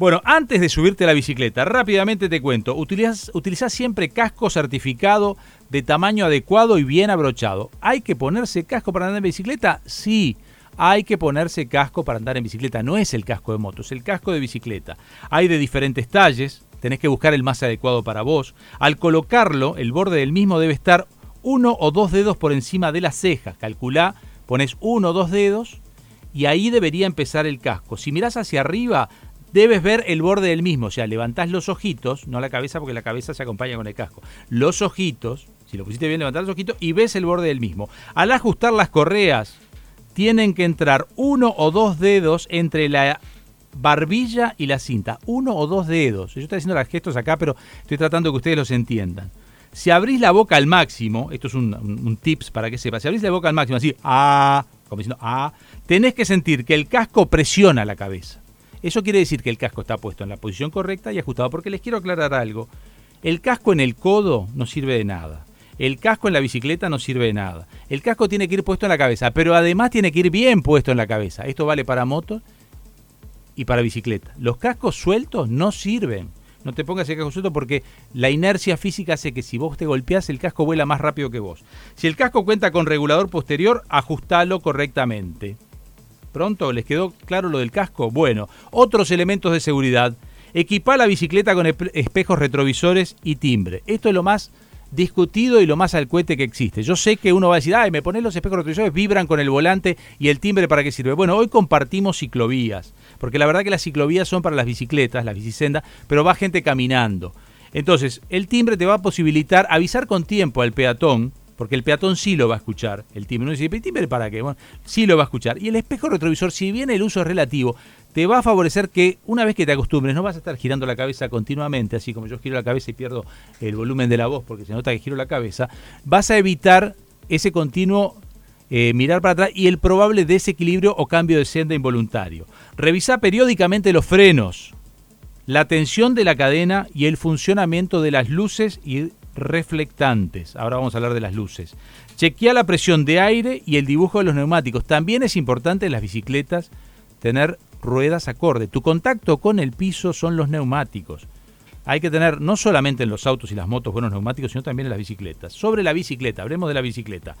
Bueno, antes de subirte a la bicicleta, rápidamente te cuento, utilizás siempre casco certificado de tamaño adecuado y bien abrochado. ¿Hay que ponerse casco para andar en bicicleta? Sí hay que ponerse casco para andar en bicicleta. No es el casco de moto, es el casco de bicicleta. Hay de diferentes talles, tenés que buscar el más adecuado para vos. Al colocarlo, el borde del mismo debe estar uno o dos dedos por encima de las cejas. Calculá, pones uno o dos dedos y ahí debería empezar el casco. Si mirás hacia arriba, debes ver el borde del mismo. O sea, levantás los ojitos, no la cabeza porque la cabeza se acompaña con el casco. Los ojitos, si lo pusiste bien, levantás los ojitos y ves el borde del mismo. Al ajustar las correas, tienen que entrar uno o dos dedos entre la barbilla y la cinta. Uno o dos dedos. Yo estoy haciendo los gestos acá, pero estoy tratando que ustedes los entiendan. Si abrís la boca al máximo, esto es un, tips para que sepa, si abrís la boca al máximo, así, ah, como diciendo, ah, tenés que sentir que el casco presiona la cabeza. Eso quiere decir que el casco está puesto en la posición correcta y ajustado, porque les quiero aclarar algo. El casco en el codo no sirve de nada. El casco en la bicicleta no sirve de nada. El casco tiene que ir puesto en la cabeza, pero además tiene que ir bien puesto en la cabeza. Esto vale para motos y para bicicleta. Los cascos sueltos no sirven. No te pongas el casco suelto porque la inercia física hace que si vos te golpeás, el casco vuela más rápido que vos. Si el casco cuenta con regulador posterior, ajustalo correctamente. ¿Pronto? ¿Les quedó claro lo del casco? Bueno, otros elementos de seguridad. Equipa la bicicleta con espejos retrovisores y timbre. Esto es lo más discutido y lo más al cohete que existe. Yo sé que uno va a decir, ay, me ponen los espejos retrovisores, vibran con el volante y el timbre para qué sirve. Bueno, hoy compartimos ciclovías, porque la verdad que las ciclovías son para las bicicletas, las bicisendas, pero va gente caminando. Entonces, el timbre te va a posibilitar avisar con tiempo al peatón porque el peatón sí lo va a escuchar. El timbre no dice, ¿el timbre para qué? Bueno, sí lo va a escuchar. Y el espejo retrovisor, si bien el uso es relativo, te va a favorecer que una vez que te acostumbres, no vas a estar girando la cabeza continuamente, así como yo giro la cabeza y pierdo el volumen de la voz porque se nota que giro la cabeza, vas a evitar ese continuo eh, mirar para atrás y el probable desequilibrio o cambio de senda involuntario. Revisa periódicamente los frenos, la tensión de la cadena y el funcionamiento de las luces y reflectantes. Ahora vamos a hablar de las luces. Chequea la presión de aire y el dibujo de los neumáticos. También es importante en las bicicletas tener ruedas acorde. Tu contacto con el piso son los neumáticos. Hay que tener no solamente en los autos y las motos buenos neumáticos, sino también en las bicicletas. Sobre la bicicleta, hablemos de la bicicleta.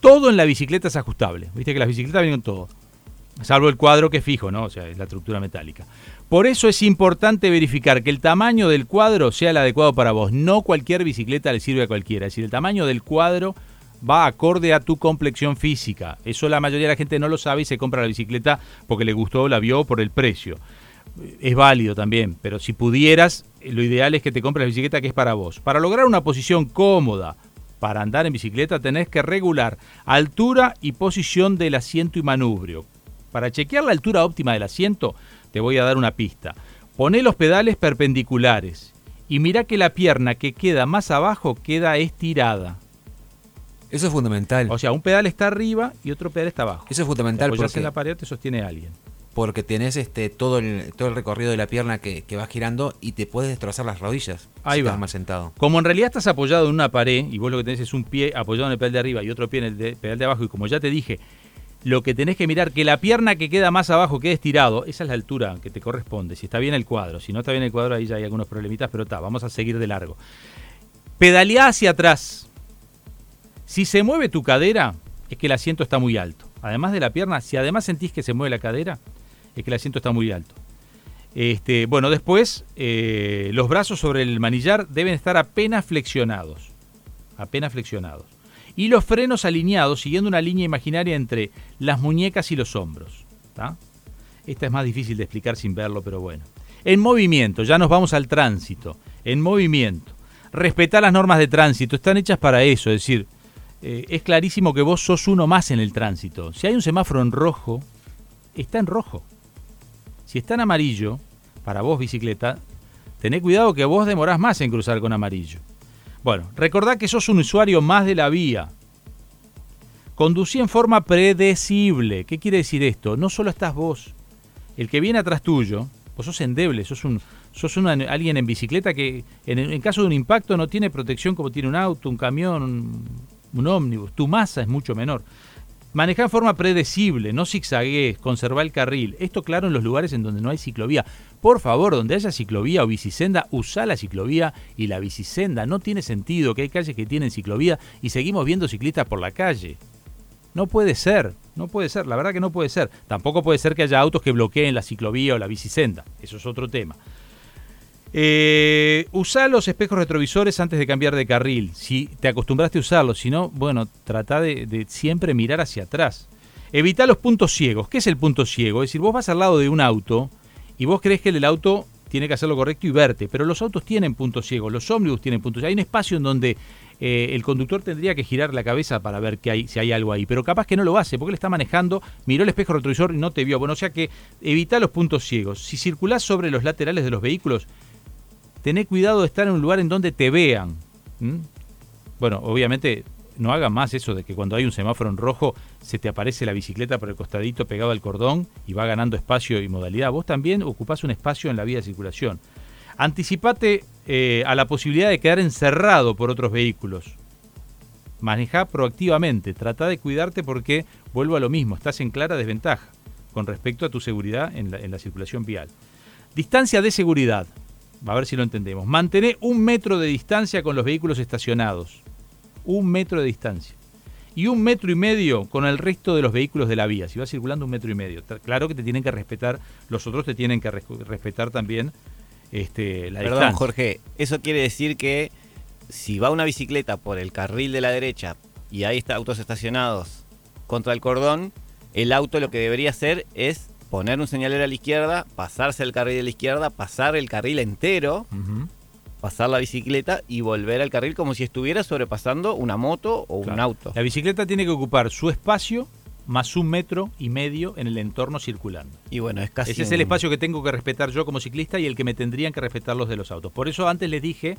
Todo en la bicicleta es ajustable. Viste que las bicicletas vienen todo. Salvo el cuadro que es fijo, ¿no? O sea, es la estructura metálica. Por eso es importante verificar que el tamaño del cuadro sea el adecuado para vos. No cualquier bicicleta le sirve a cualquiera. Es decir, el tamaño del cuadro va acorde a tu complexión física. Eso la mayoría de la gente no lo sabe y se compra la bicicleta porque le gustó, la vio por el precio. Es válido también, pero si pudieras, lo ideal es que te compres la bicicleta que es para vos. Para lograr una posición cómoda para andar en bicicleta tenés que regular altura y posición del asiento y manubrio. Para chequear la altura óptima del asiento, te voy a dar una pista. Poné los pedales perpendiculares y mira que la pierna que queda más abajo queda estirada. Eso es fundamental. O sea, un pedal está arriba y otro pedal está abajo. Eso es fundamental. Te porque en la pared te sostiene alguien. Porque tenés este todo el, todo el recorrido de la pierna que, va girando y te puedes destrozar las rodillas. Ahí va. mal sentado. Como en realidad estás apoyado en una pared y vos lo que tenés es un pie apoyado en el pedal de arriba y otro pie en el pedal de abajo y como ya te dije, lo que tenés que mirar, que la pierna que queda más abajo quede estirado, esa es la altura que te corresponde, si está bien el cuadro, si no está bien el cuadro ahí ya hay algunos problemitas, pero está, vamos a seguir de largo. Pedaleá hacia atrás. Si se mueve tu cadera, es que el asiento está muy alto. Además de la pierna, si además sentís que se mueve la cadera, es que el asiento está muy alto. Este, bueno, después eh, los brazos sobre el manillar deben estar apenas flexionados. Apenas flexionados y los frenos alineados siguiendo una línea imaginaria entre las muñecas y los hombros. Esta es más difícil de explicar sin verlo, pero bueno. En movimiento, ya nos vamos al tránsito. En movimiento. Respetar las normas de tránsito, están hechas para eso, es decir, eh, es clarísimo que vos sos uno más en el tránsito. Si hay un semáforo en rojo, está en rojo. Si está en amarillo, para vos bicicleta, tené cuidado que vos demorás más en cruzar con amarillo. Bueno, recordá que sos un usuario más de la vía. Conducí en forma predecible. ¿Qué quiere decir esto? No solo estás vos. El que viene atrás tuyo, vos sos endeble, sos un, sos alguien en bicicleta que en, caso de un impacto no tiene protección como tiene un auto, un camión, un, un ómnibus. Tu masa es mucho menor. Manejar en forma predecible, no zigzaguees, conservar el carril. Esto claro en los lugares en donde no hay ciclovía. Por favor, donde haya ciclovía o bicisenda, usa la ciclovía y la bicisenda. No tiene sentido que hay calles que tienen ciclovía y seguimos viendo ciclistas por la calle. No puede ser, no puede ser, la verdad que no puede ser. Tampoco puede ser que haya autos que bloqueen la ciclovía o la bicisenda. Eso es otro tema. Eh, los espejos retrovisores antes de cambiar de carril. Si te acostumbraste a usarlos, si no, bueno, trata de, de siempre mirar hacia atrás. Evita los puntos ciegos. ¿Qué es el punto ciego? Es decir, vos vas al lado de un auto y vos crees que el auto tiene que hacer lo correcto y verte, pero los autos tienen puntos ciegos, los ómnibus tienen puntos ciegos. Hay un espacio en donde eh, el conductor tendría que girar la cabeza para ver que hay, si hay algo ahí, pero capaz que no lo hace porque él está manejando, miró el espejo retrovisor y no te vio. Bueno, o sea que evita los puntos ciegos. Si circulás sobre los laterales de los vehículos, tené cuidado de estar en un lugar en donde te vean. Bueno, obviamente no haga más eso de que cuando hay un semáforo en rojo se te aparece la bicicleta por el costadito pegado al cordón y va ganando espacio y modalidad. Vos también ocupás un espacio en la vía de circulación. Anticipate eh, a la posibilidad de quedar encerrado por otros vehículos. Maneja proactivamente, trata de cuidarte porque, vuelvo a lo mismo, estás en clara desventaja con respecto a tu seguridad en la, en la circulación vial. Distancia de seguridad, a ver si lo entendemos. Mantener un metro de distancia con los vehículos estacionados un metro de distancia. Y un metro y medio con el resto de los vehículos de la vía. Si vas circulando un metro y medio. Claro que te tienen que respetar, los otros te tienen que respetar también este, la Perdón, Jorge, eso quiere decir que si va una bicicleta por el carril de la derecha y ahí está autos estacionados contra el cordón, el auto lo que debería hacer es poner un señalero a la izquierda, pasarse el carril de la izquierda, pasar el carril entero pasar la bicicleta y volver al carril como si estuviera sobrepasando una moto o un auto. La bicicleta tiene que ocupar su espacio más un metro y medio en el entorno circulando. Y bueno, es casi. Ese es el espacio que tengo que respetar yo como ciclista y el que me tendrían que respetar los de los autos. Por eso antes les dije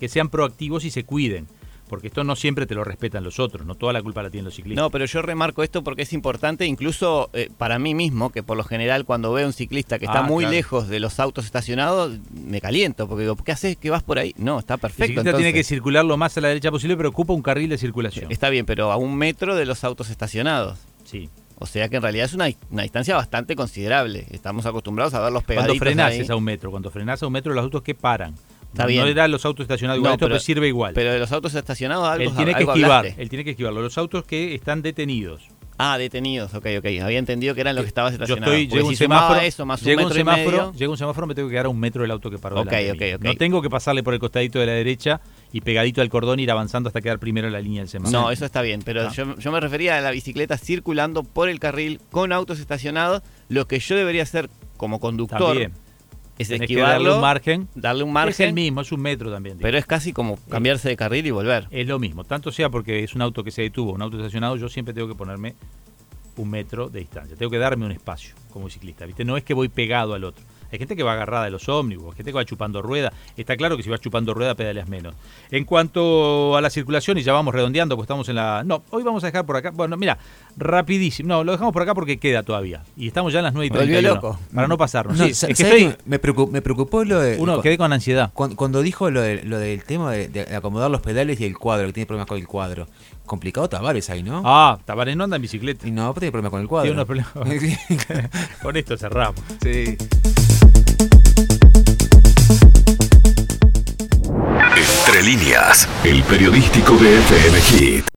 que sean proactivos y se cuiden porque esto no siempre te lo respetan los otros, no toda la culpa la tienen los ciclistas. No, pero yo remarco esto porque es importante, incluso eh, para mí mismo, que por lo general cuando veo un ciclista que está ah, muy lejos de los autos estacionados, me caliento, porque digo, ¿qué haces? ¿Qué vas por ahí? No, está perfecto. El ciclista tiene que circular lo más a la derecha posible, pero ocupa un carril de circulación. Está bien, pero a un metro de los autos estacionados. Sí. O sea que en realidad es una, distancia bastante considerable. Estamos acostumbrados a ver los pegaditos Cuando frenás es a un metro. Cuando frenás a un metro, los autos que paran. Está bien. No era los autos estacionados igual, esto pero, sirve igual. Pero de los autos estacionados algo Él tiene que esquivar, él tiene que esquivarlo. Los autos que están detenidos. Ah, detenidos, ok, ok. Había entendido que eran los que estabas estacionados. Yo estoy, llego un semáforo, eso, más un metro un semáforo, Llega un semáforo, me tengo que quedar a un metro del auto que paró. Okay, okay, okay. No tengo que pasarle por el costadito de la derecha y pegadito al cordón ir avanzando hasta quedar primero en la línea del semáforo. No, eso está bien, pero ah. yo, yo, me refería a la bicicleta circulando por el carril con autos estacionados, lo que yo debería hacer como conductor. También es esquivarlo, darle un margen. Darle un margen. Es el mismo, es un metro también. Pero es casi como cambiarse de carril y volver. Es lo mismo, tanto sea porque es un auto que se detuvo, un auto estacionado, yo siempre tengo que ponerme un metro de distancia. Tengo que darme un espacio como ciclista, ¿viste? No es que voy pegado al otro. Hay gente que va agarrada de los ómnibus, gente que va chupando rueda. Está claro que si vas chupando rueda pedaleas menos. En cuanto a la circulación, y ya vamos redondeando, pues estamos en la... No, hoy vamos a dejar por acá... Bueno, mira, rapidísimo. No, lo dejamos por acá porque queda todavía. Y estamos ya en las 9 y 31. loco. Para no pasarnos. es que me, preocupó, lo de... Uno, quedé con ansiedad. Cuando, dijo lo, de, lo del tema de, acomodar los pedales y el cuadro, que tiene problemas con el cuadro. Complicado Tavares ahí, ¿no? Ah, Tavares no anda en bicicleta. Y no, tiene problemas con el cuadro. Tiene unos problemas. con esto cerramos. Sí. Líneas, el periodístico de FM Hit.